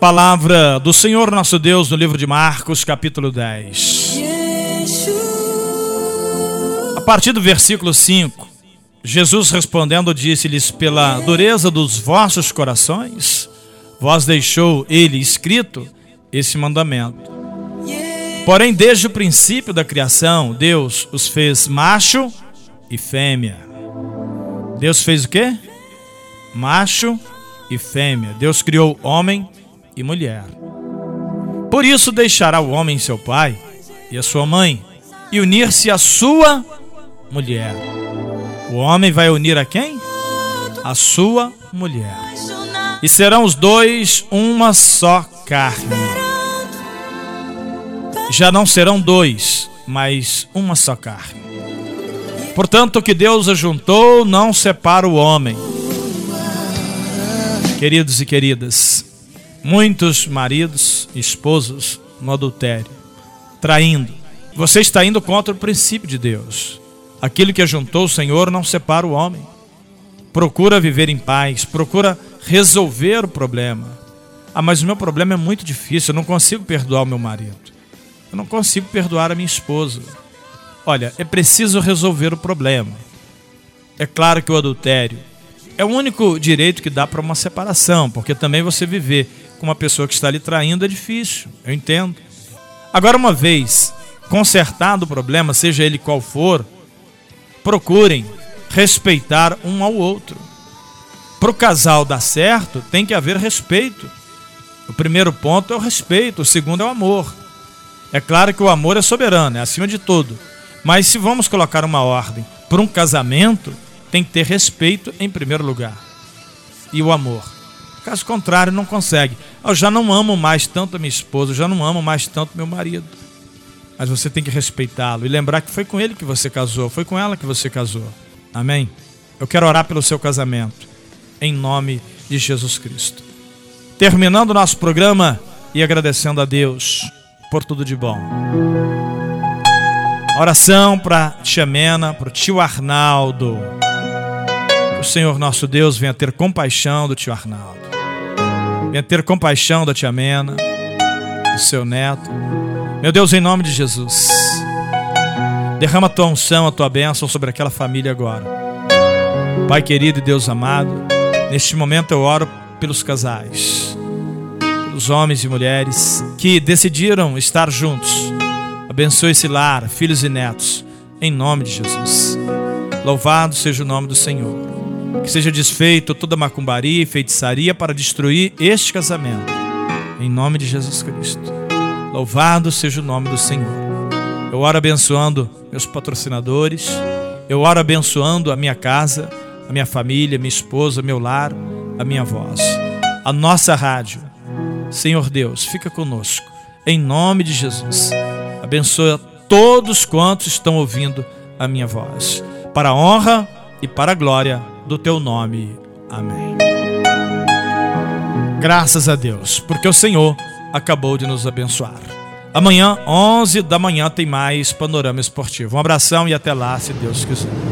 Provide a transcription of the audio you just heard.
Palavra do Senhor nosso Deus no livro de Marcos, capítulo 10. A partir do versículo 5, Jesus respondendo disse-lhes: Pela dureza dos vossos corações, vós deixou ele escrito esse mandamento. Porém, desde o princípio da criação, Deus os fez macho e fêmea. Deus fez o quê? Macho e fêmea. Deus criou homem e mulher. Por isso deixará o homem seu pai e a sua mãe e unir-se à sua mulher. O homem vai unir a quem? A sua mulher. E serão os dois uma só carne. Já não serão dois, mas uma só carne. Portanto, o que Deus ajuntou não separa o homem. Queridos e queridas, muitos maridos, esposos no adultério, traindo. Você está indo contra o princípio de Deus. Aquilo que ajuntou o Senhor não separa o homem. Procura viver em paz, procura resolver o problema. Ah, mas o meu problema é muito difícil, eu não consigo perdoar o meu marido. Eu não consigo perdoar a minha esposa. Olha, é preciso resolver o problema. É claro que o adultério é o único direito que dá para uma separação, porque também você viver com uma pessoa que está lhe traindo é difícil, eu entendo. Agora, uma vez consertado o problema, seja ele qual for, procurem respeitar um ao outro. Para o casal dar certo, tem que haver respeito. O primeiro ponto é o respeito, o segundo é o amor. É claro que o amor é soberano, é acima de tudo. Mas se vamos colocar uma ordem para um casamento, tem que ter respeito em primeiro lugar. E o amor. Caso contrário, não consegue. Eu já não amo mais tanto a minha esposa, eu já não amo mais tanto meu marido. Mas você tem que respeitá-lo e lembrar que foi com ele que você casou, foi com ela que você casou. Amém? Eu quero orar pelo seu casamento, em nome de Jesus Cristo. Terminando o nosso programa e agradecendo a Deus por tudo de bom. Oração para Tia Mena, para o tio Arnaldo. O Senhor nosso Deus venha ter compaixão do tio Arnaldo. Venha ter compaixão da tia Mena, do seu neto. Meu Deus, em nome de Jesus. Derrama a tua unção, a tua bênção sobre aquela família agora. Pai querido e Deus amado, neste momento eu oro pelos casais, pelos homens e mulheres que decidiram estar juntos. Abençoe esse lar, filhos e netos, em nome de Jesus. Louvado seja o nome do Senhor. Que seja desfeito toda macumbaria e feitiçaria para destruir este casamento. Em nome de Jesus Cristo. Louvado seja o nome do Senhor. Eu oro abençoando meus patrocinadores. Eu oro abençoando a minha casa, a minha família, minha esposa, meu lar, a minha voz. A nossa rádio. Senhor Deus, fica conosco. Em nome de Jesus. Abençoa todos quantos estão ouvindo a minha voz. Para a honra e para a glória do teu nome. Amém. Graças a Deus, porque o Senhor acabou de nos abençoar. Amanhã, 11 da manhã, tem mais Panorama Esportivo. Um abração e até lá, se Deus quiser.